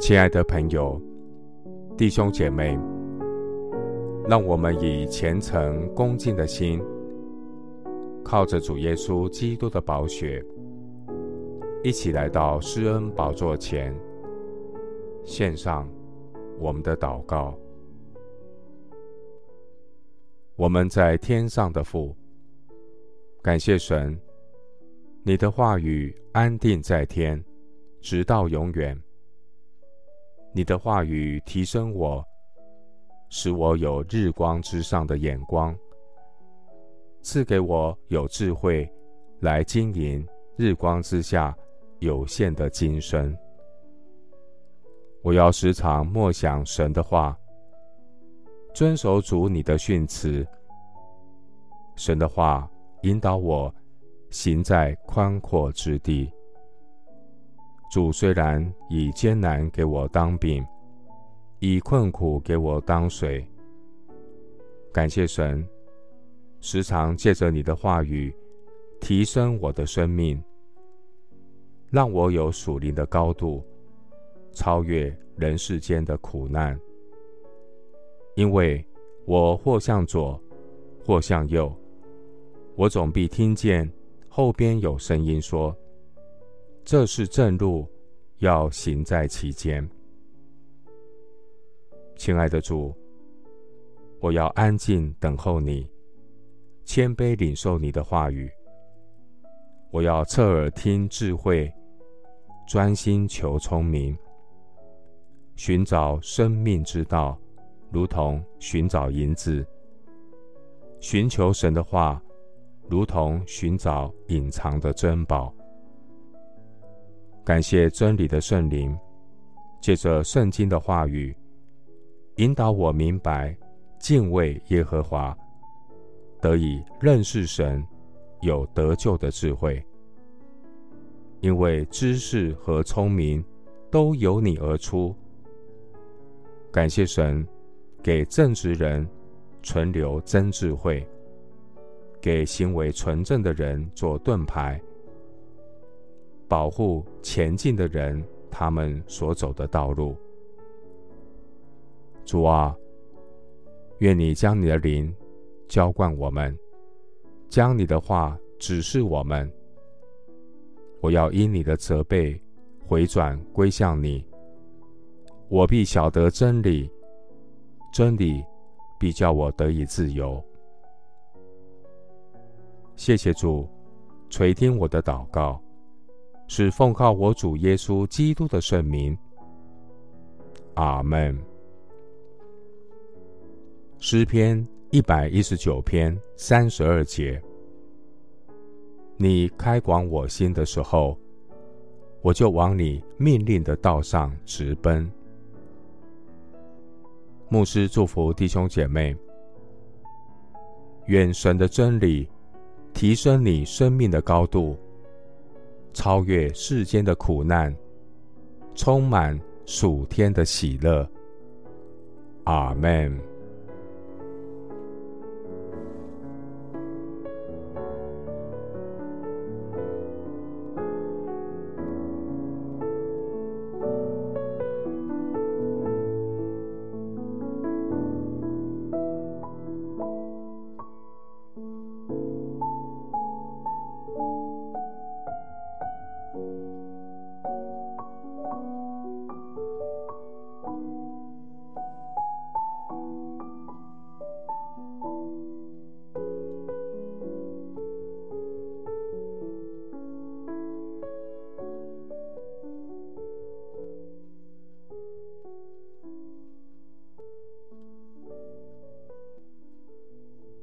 亲爱的朋友、弟兄姐妹，让我们以虔诚恭敬的心，靠着主耶稣基督的宝血，一起来到施恩宝座前，献上我们的祷告。我们在天上的父，感谢神，你的话语安定在天，直到永远。你的话语提升我，使我有日光之上的眼光，赐给我有智慧来经营日光之下有限的今生。我要时常默想神的话，遵守主你的训词。神的话引导我行在宽阔之地。主虽然以艰难给我当饼，以困苦给我当水，感谢神，时常借着你的话语提升我的生命，让我有属灵的高度，超越人世间的苦难。因为我或向左，或向右，我总必听见后边有声音说。这是正路，要行在其间。亲爱的主，我要安静等候你，谦卑领受你的话语。我要侧耳听智慧，专心求聪明，寻找生命之道，如同寻找银子。寻求神的话，如同寻找隐藏的珍宝。感谢真理的圣灵，借着圣经的话语，引导我明白敬畏耶和华，得以认识神，有得救的智慧。因为知识和聪明都由你而出。感谢神，给正直人存留真智慧，给行为纯正的人做盾牌。保护前进的人，他们所走的道路。主啊，愿你将你的灵浇灌我们，将你的话指示我们。我要因你的责备回转归向你，我必晓得真理，真理必叫我得以自由。谢谢主，垂听我的祷告。是奉靠我主耶稣基督的圣名。阿门。诗篇一百一十九篇三十二节：你开广我心的时候，我就往你命令的道上直奔。牧师祝福弟兄姐妹，愿神的真理提升你生命的高度。超越世间的苦难，充满属天的喜乐。阿门。